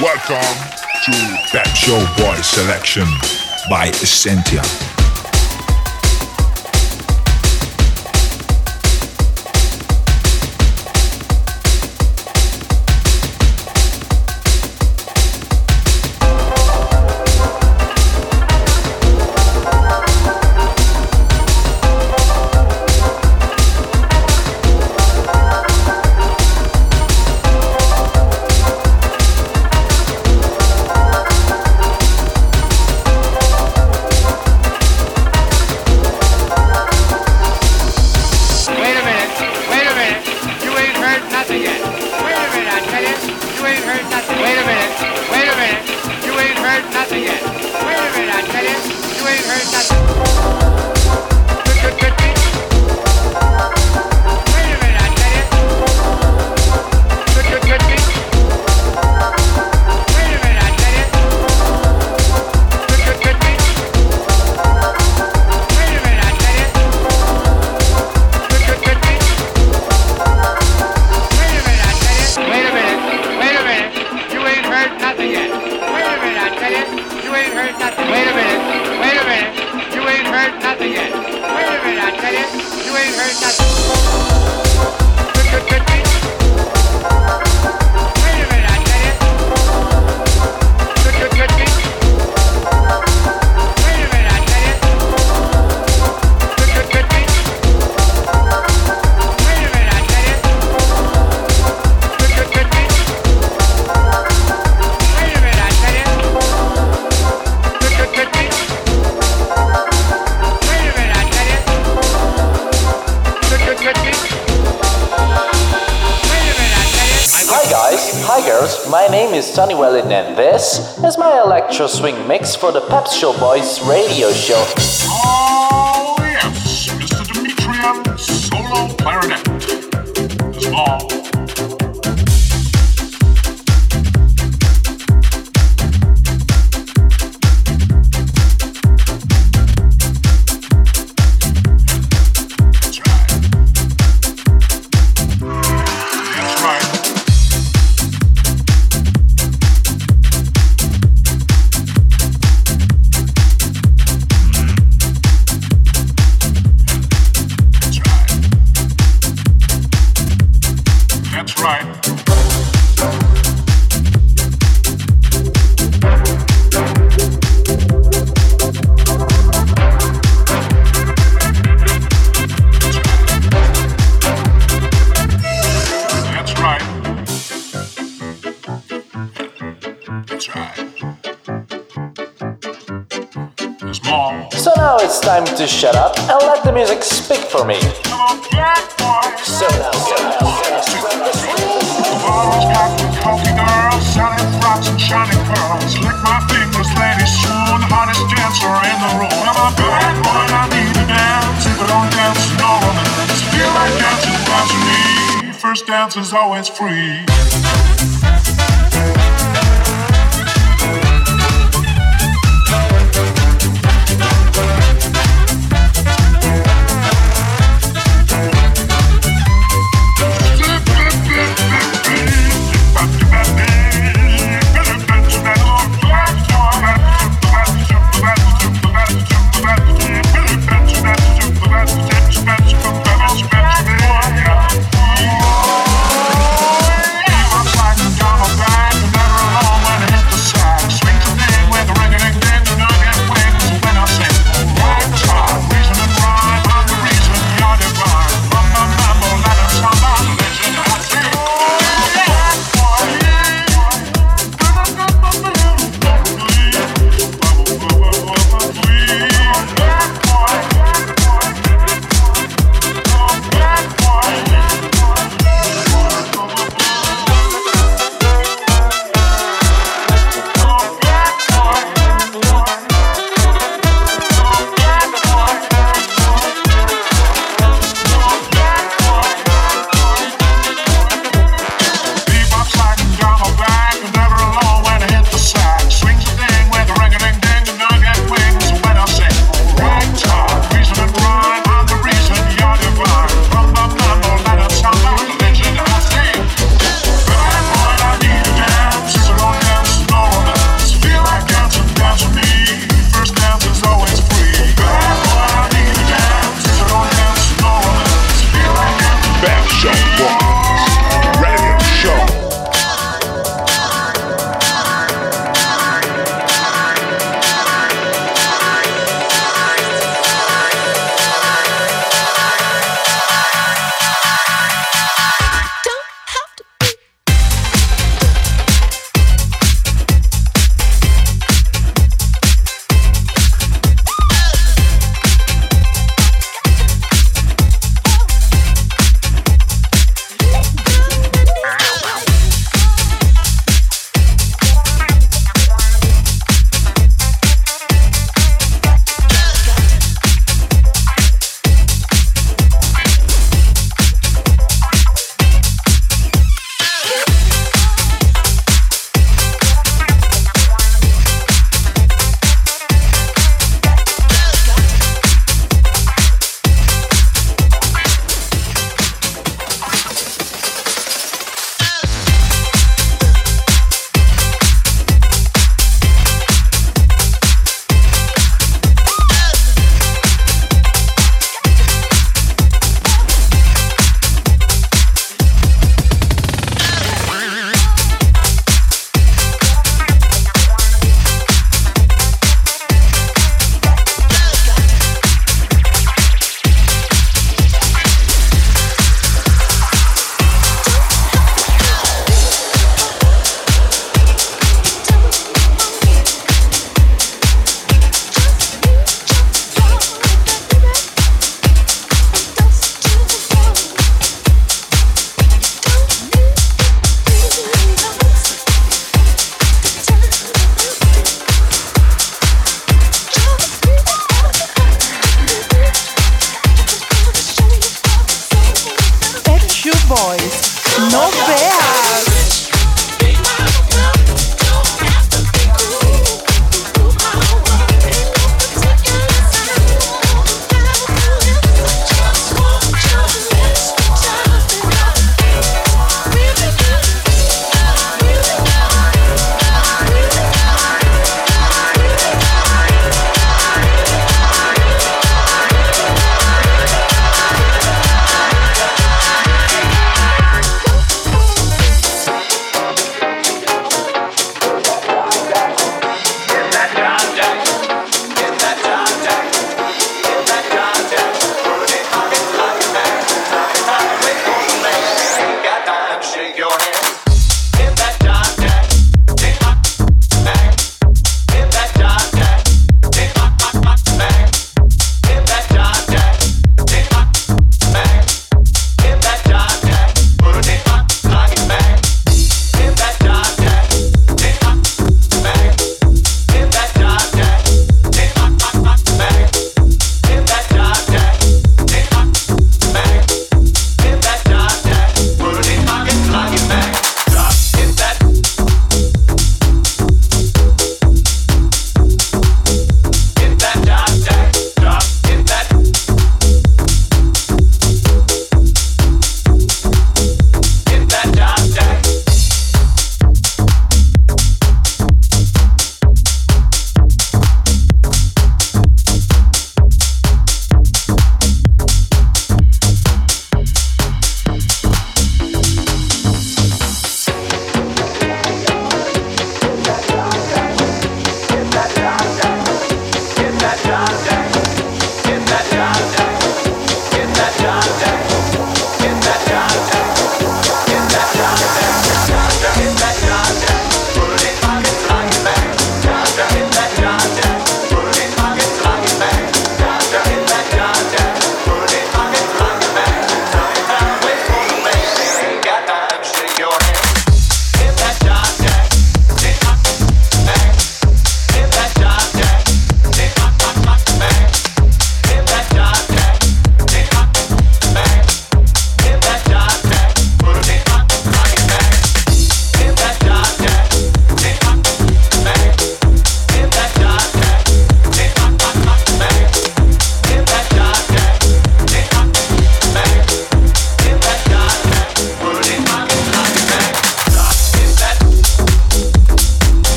Welcome to That Show Boy Selection by Essentia.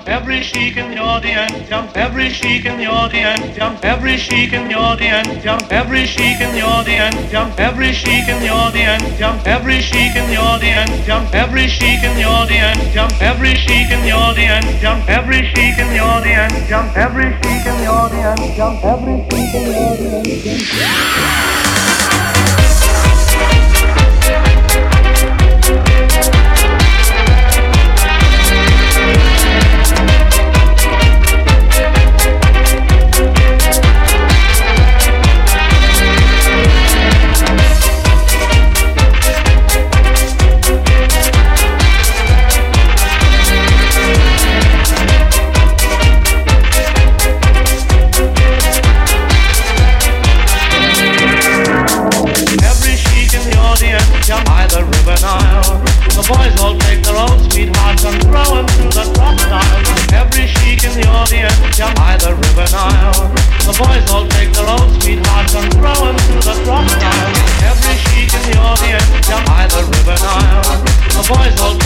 Jump every chic in the audience, jump every chic in the audience, jump every chic in the audience, jump every chic in the audience, jump every chic in the audience, jump every chic in the audience, jump every chic in the audience, jump every chic in the audience, jump every chic in the audience, jump every chic in the audience, jump every chic in the audience. flowing through the crocodile. Every sheik in the audience down by the river Nile. The boys all take their own sweethearts and throw them through the crocodile. Every sheik in the audience down by the river Nile. The boys all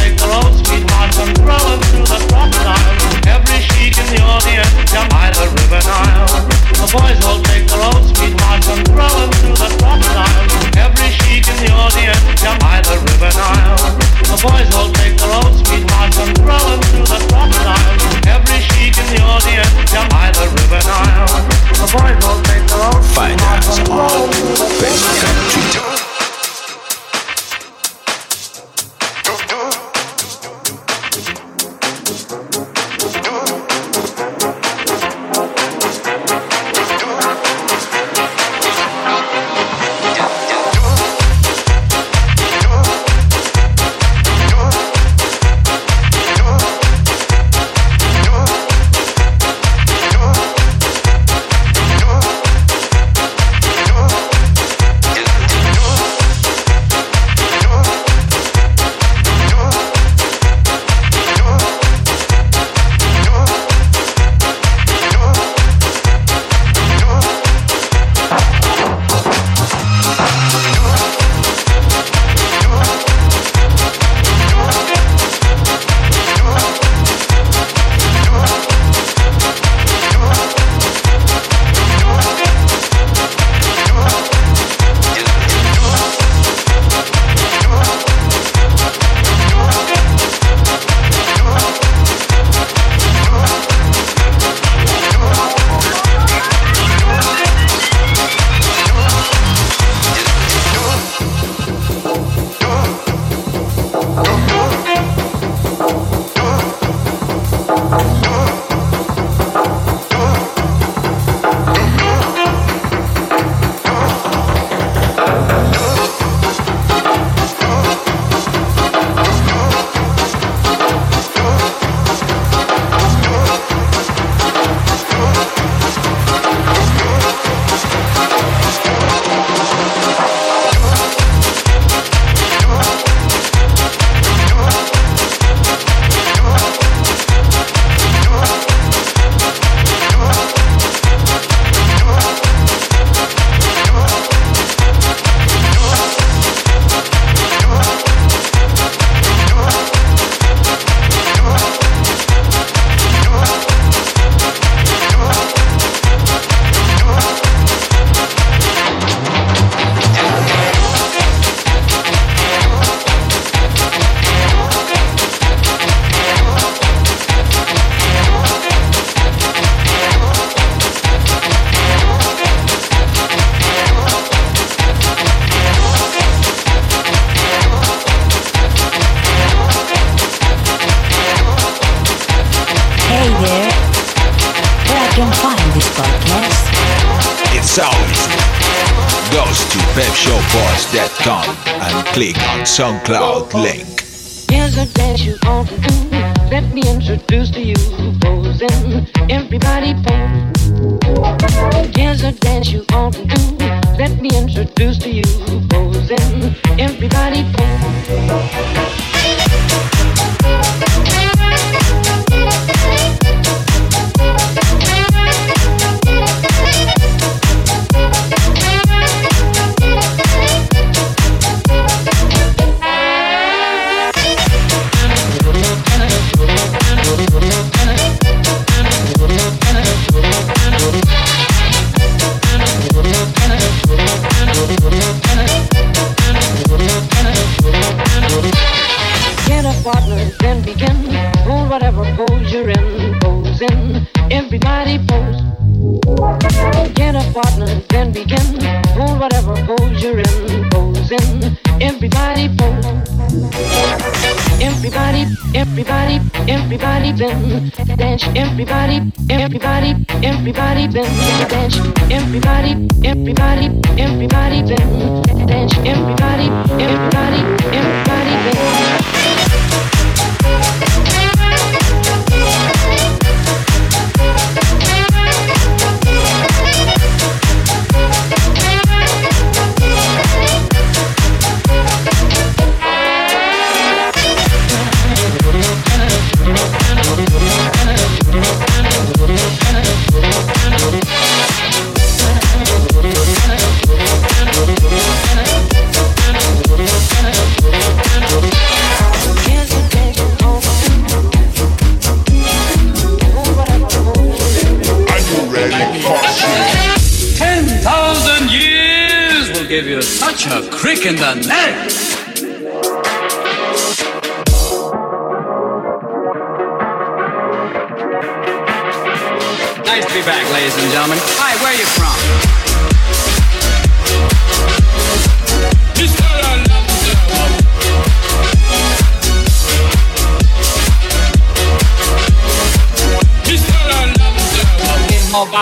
SoundCloud link.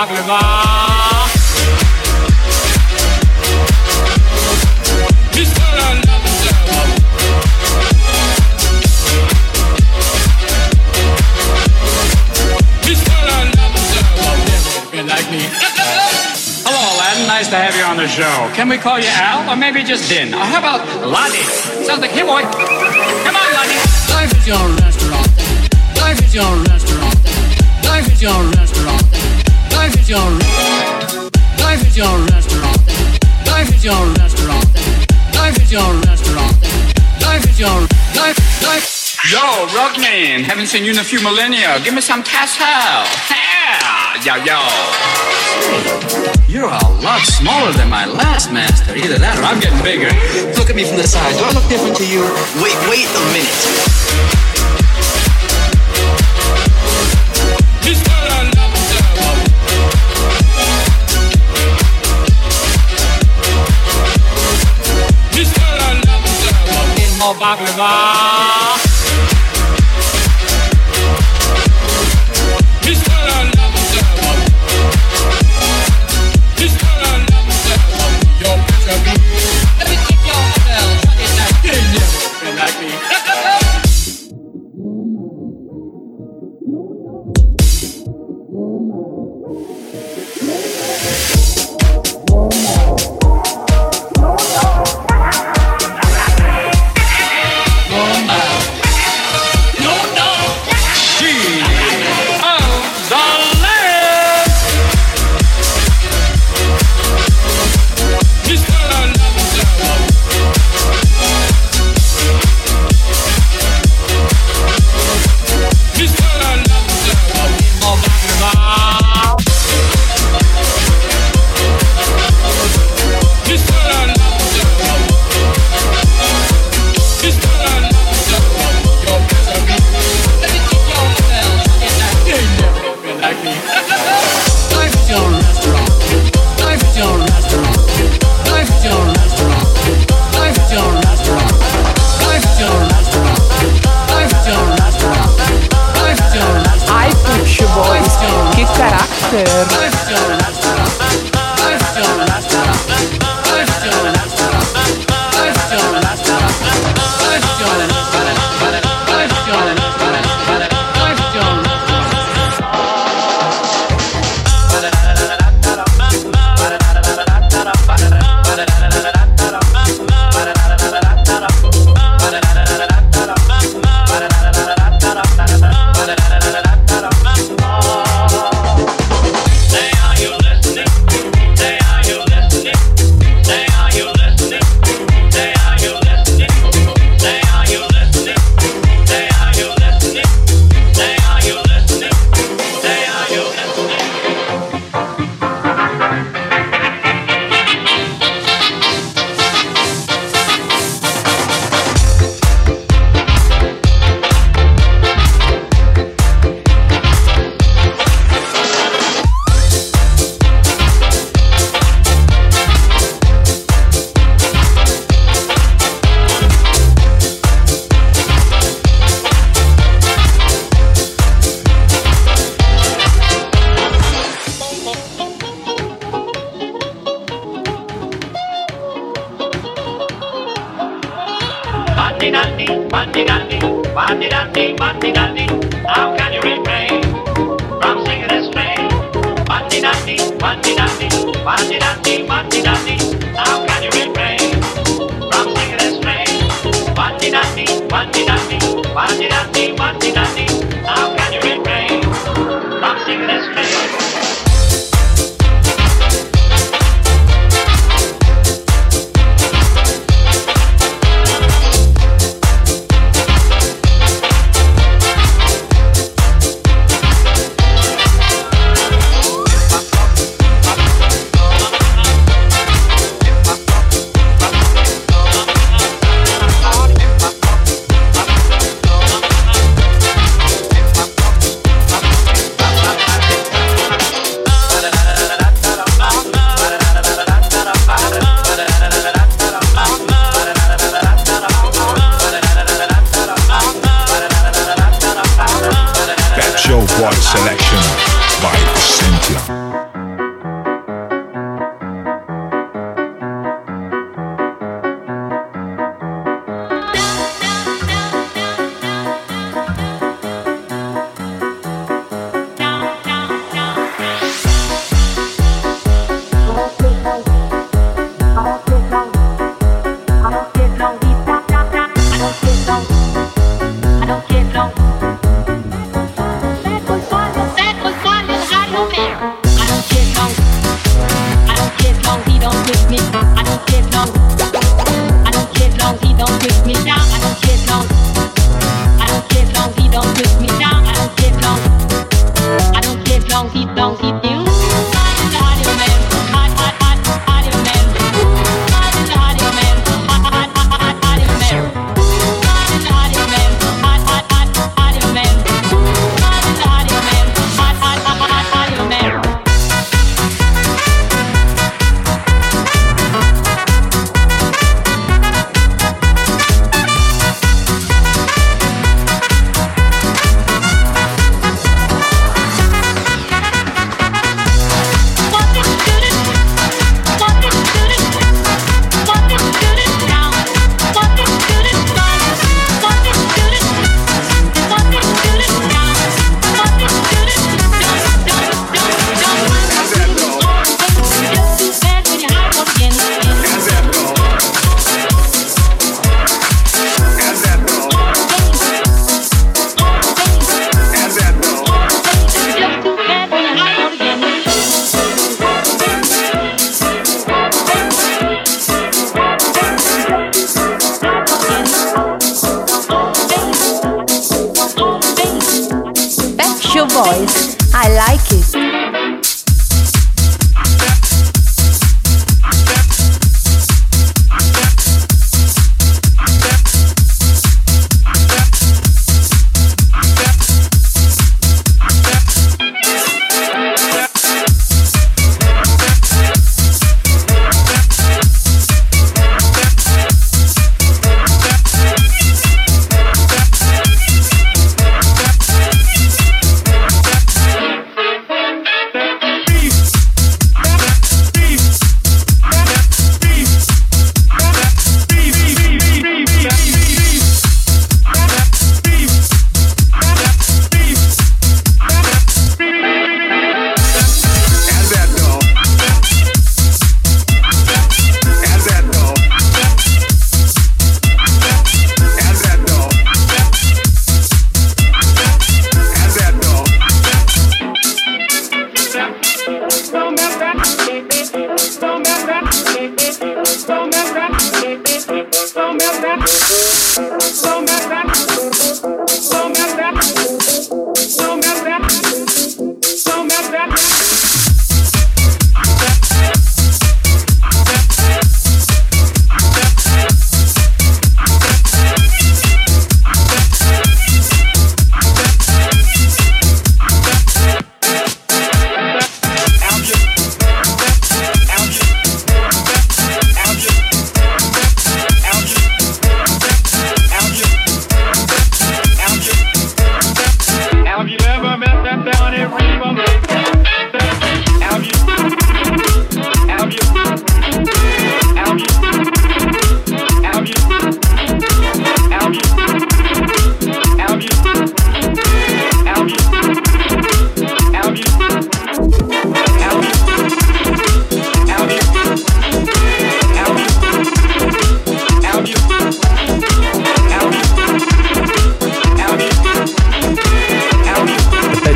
More baklava. Hello, Aladdin. Nice to have you on the show. Can we call you Al, or maybe just Din? Or how about Laddie? Sounds like hey boy. Come on, Laddie. Life is your restaurant. Life is your restaurant. Life is your restaurant. Life is your Life is your restaurant. Life is your restaurant. Life is your restaurant. Life is your life life. Yo, Rugman, haven't seen you in a few millennia. Give me some tassel. Yeah, yo, yo. You're a lot smaller than my last master. Either that or I'm getting bigger. Look at me from the side. Do I look different to you? Wait, wait a minute. Baklava.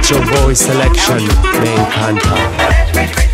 Your voice selection, main counter.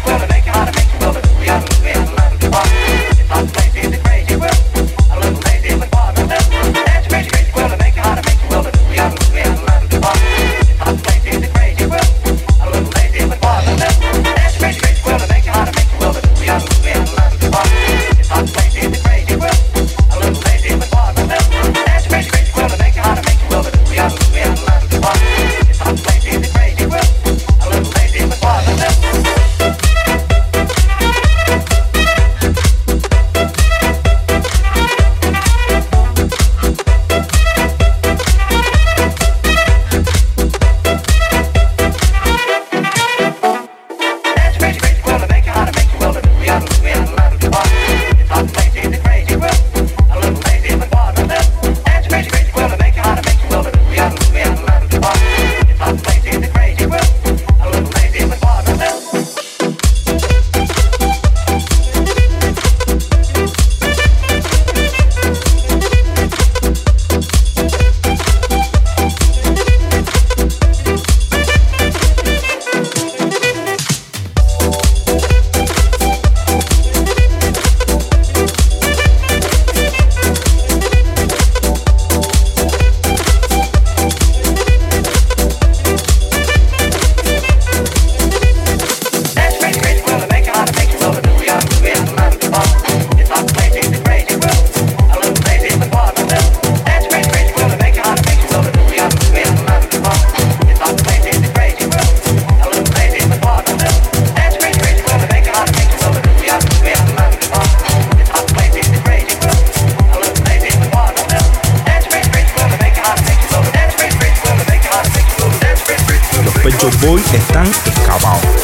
Están excavados.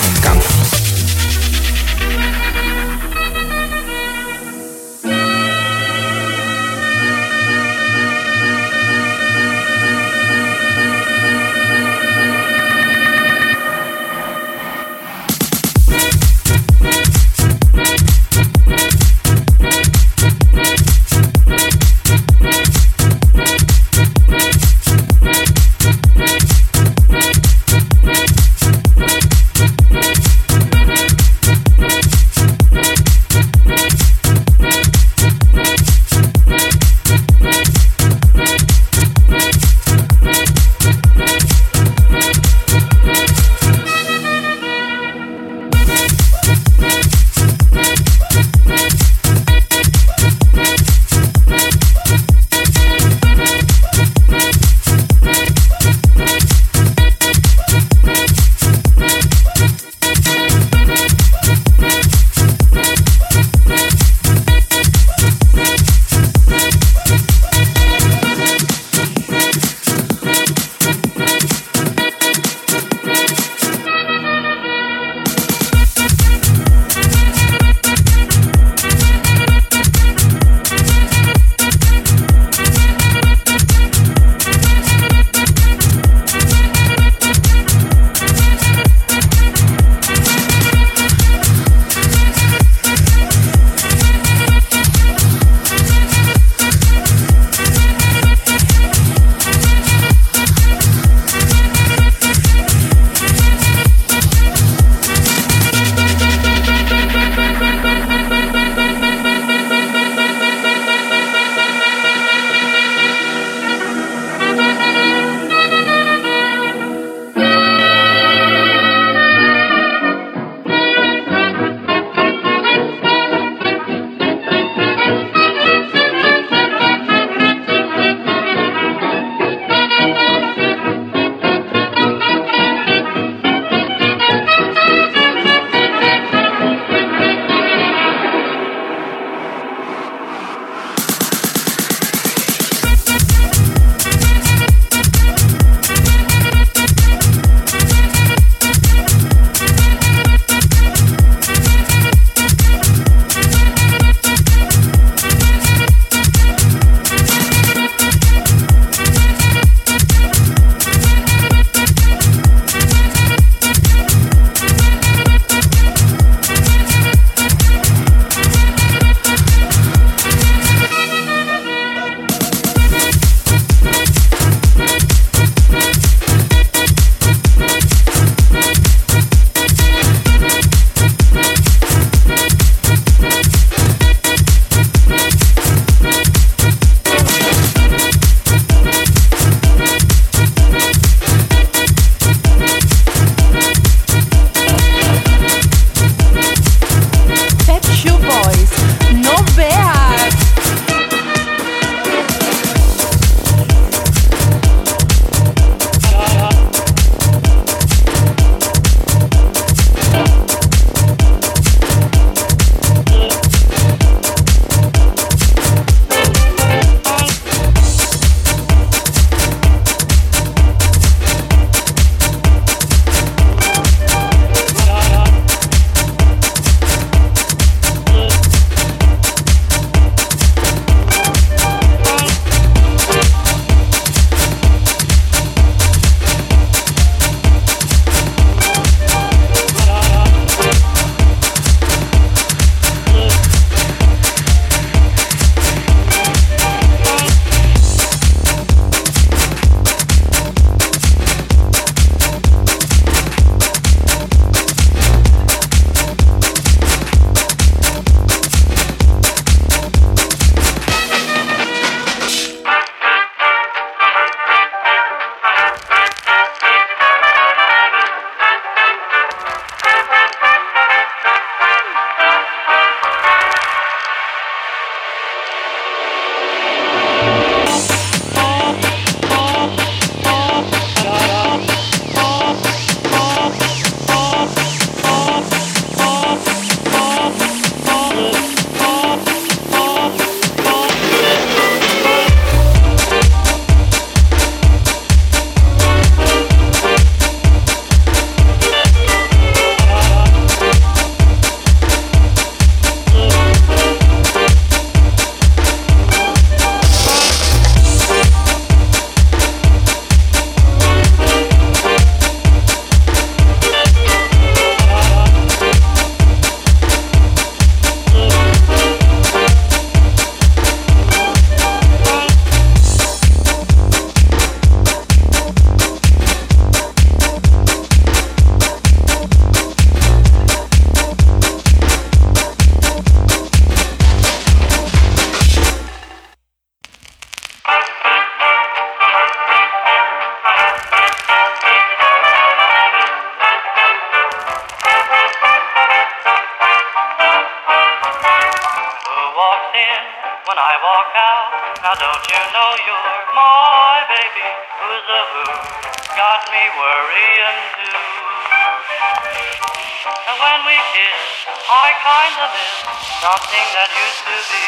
something that used to be.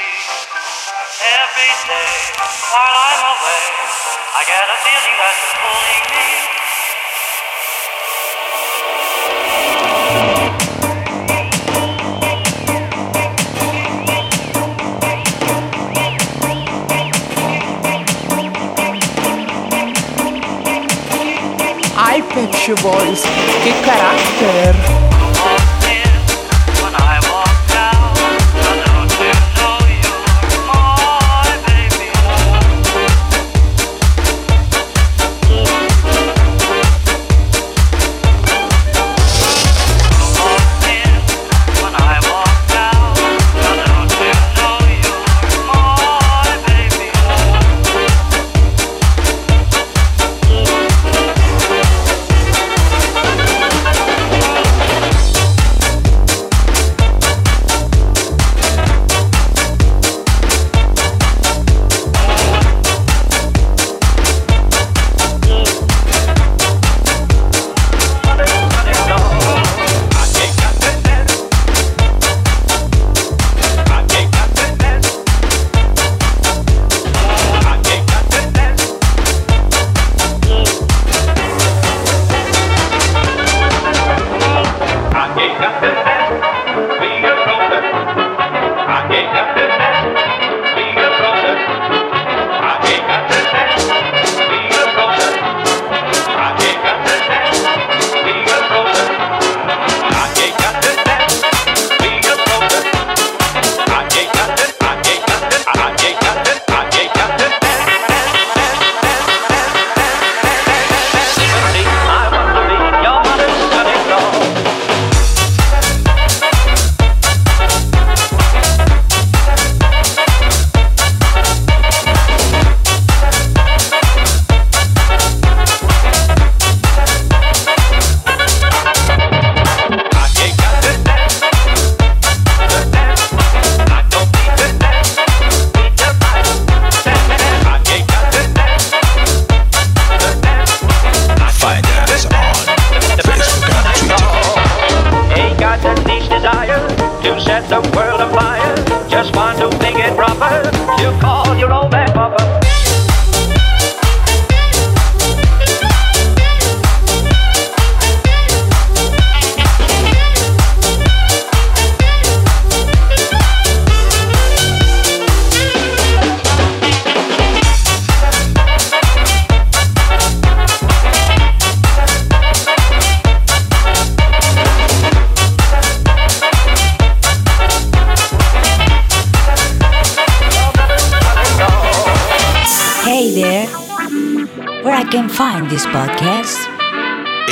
Every day while I'm away, I get a feeling that you're pulling me. I Pet Boys. Que caráter!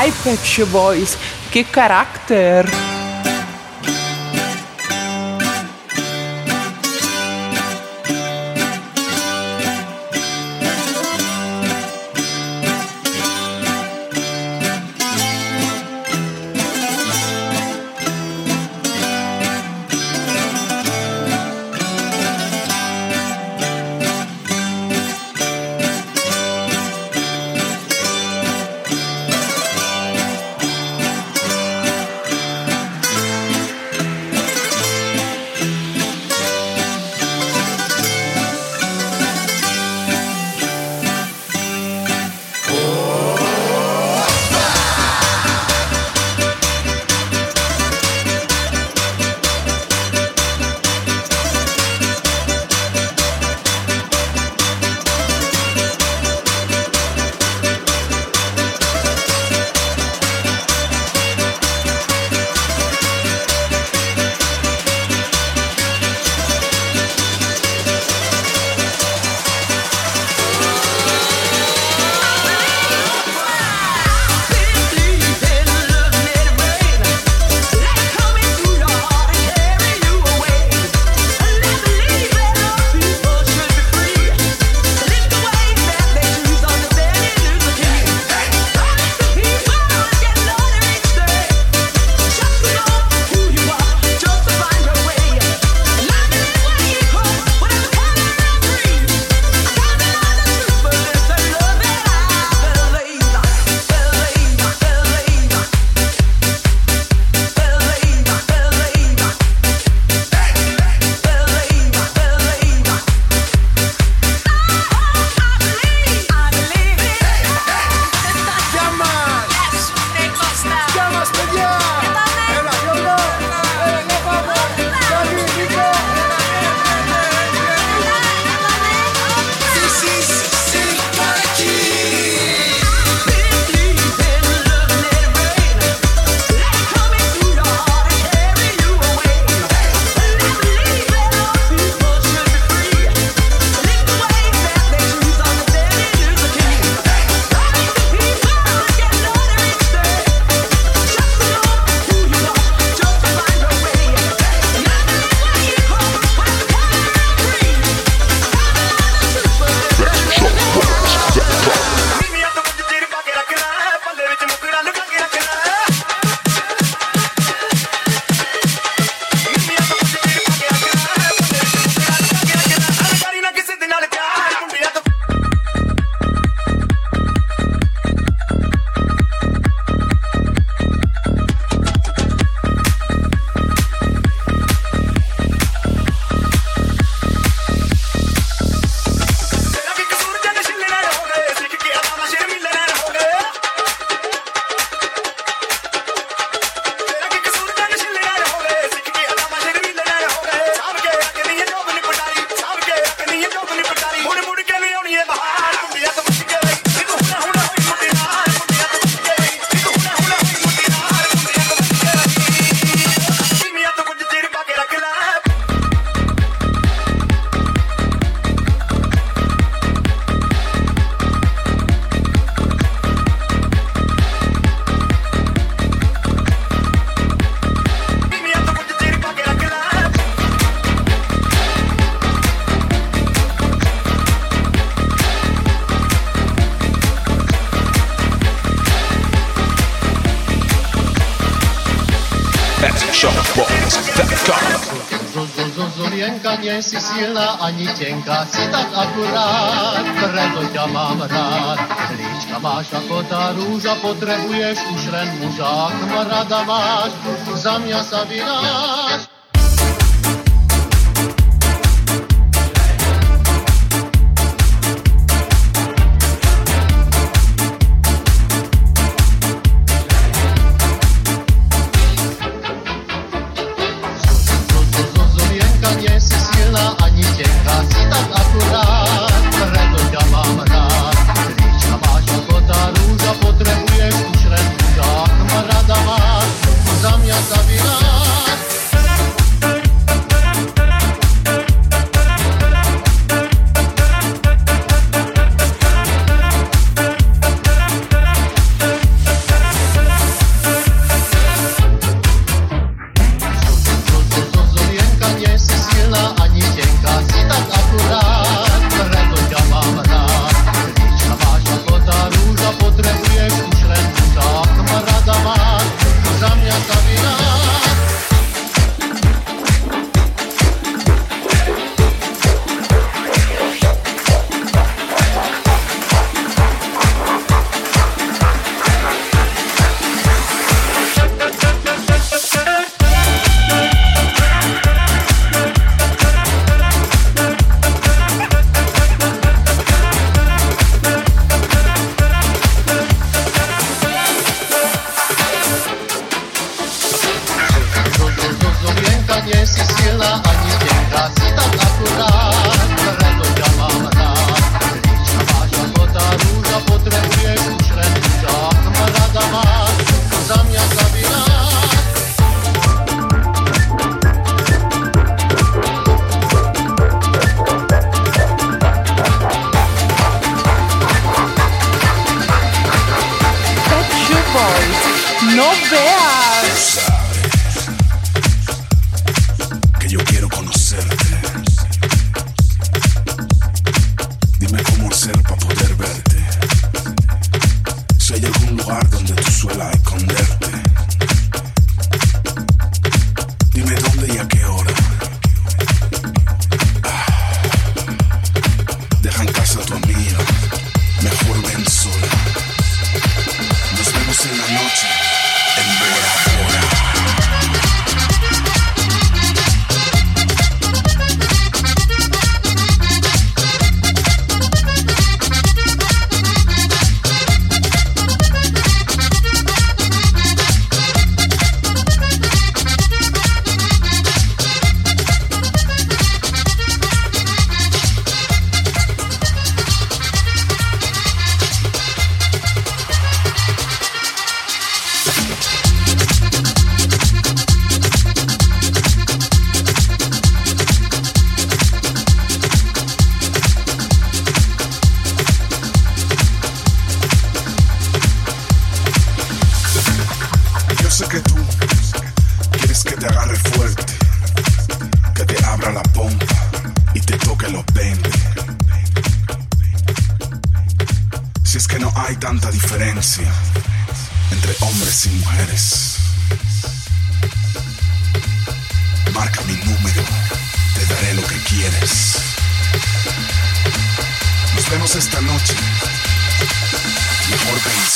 Ai, Pet Boys, que caráter! nie si silná ani tenká, si tak akurát, preto ťa mám rád. Líčka máš ako tá rúža, potrebuješ už len muža, ak rada máš, za mňa sa vynáš.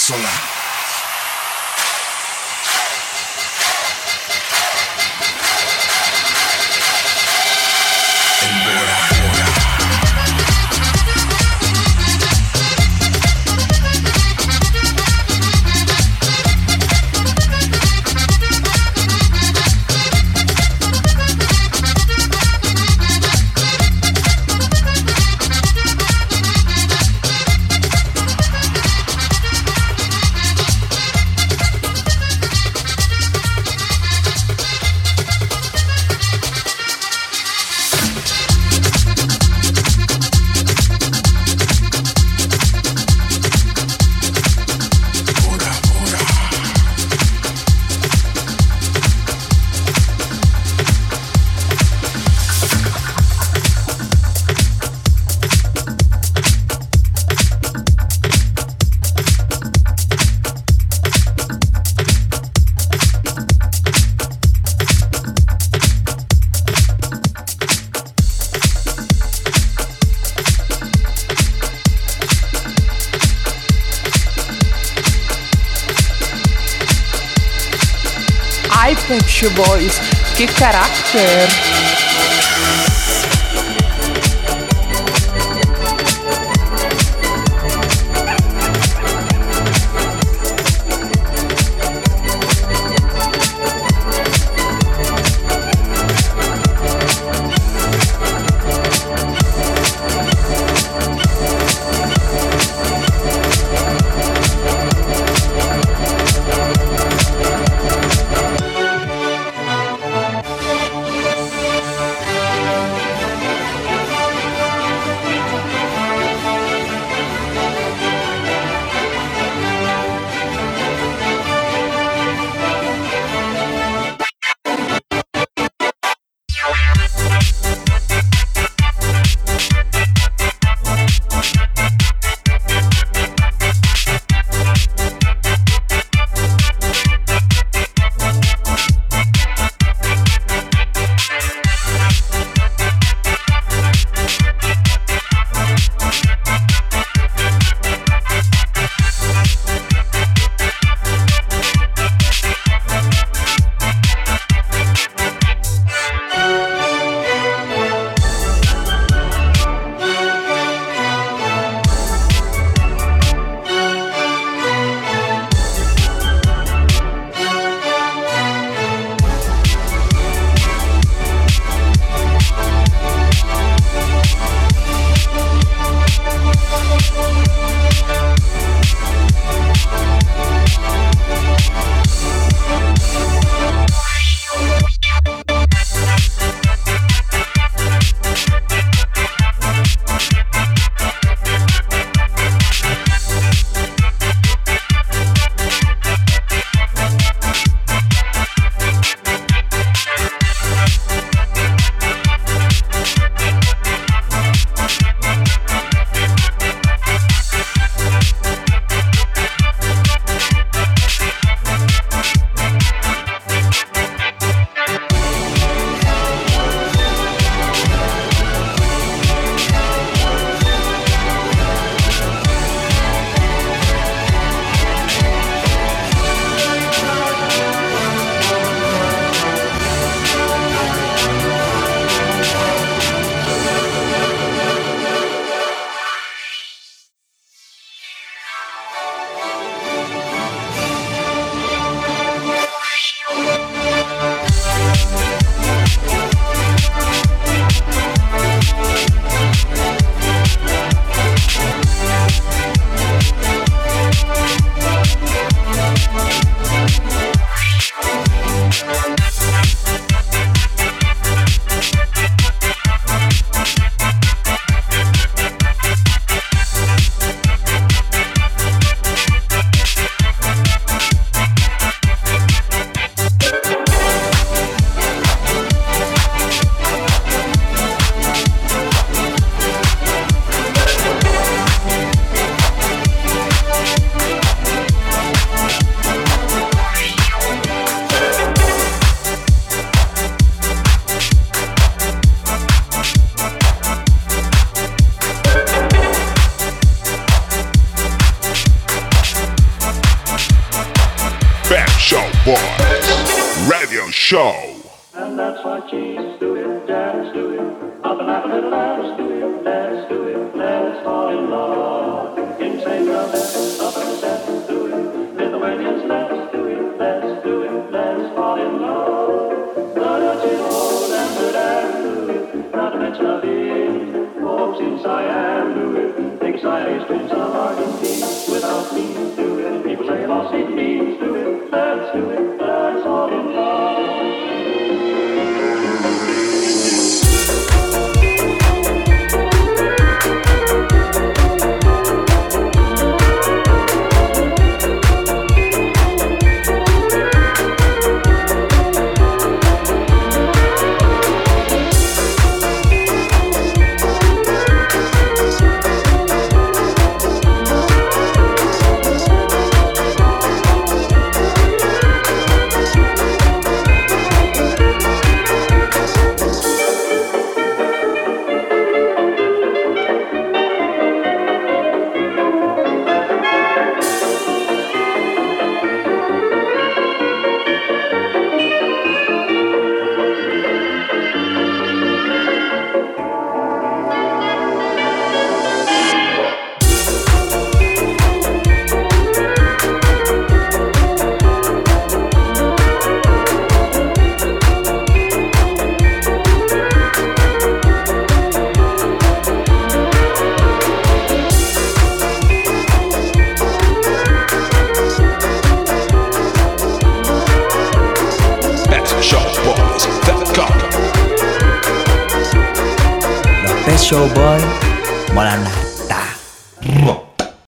Solar. Pep's Show Boys. Che that's what she's doing. Dad's doing. Up and have a little lads doing. Dad's doing. Let's fall in love. Insane girl, that's up and that's doing. Lithuanians, let's do it. Let's do it. Let's fall in love. Not in old Amsterdam, do it. Not a mention of it. Folks in I do it. Things I experience are hard to Without me do it. People say, lost in me.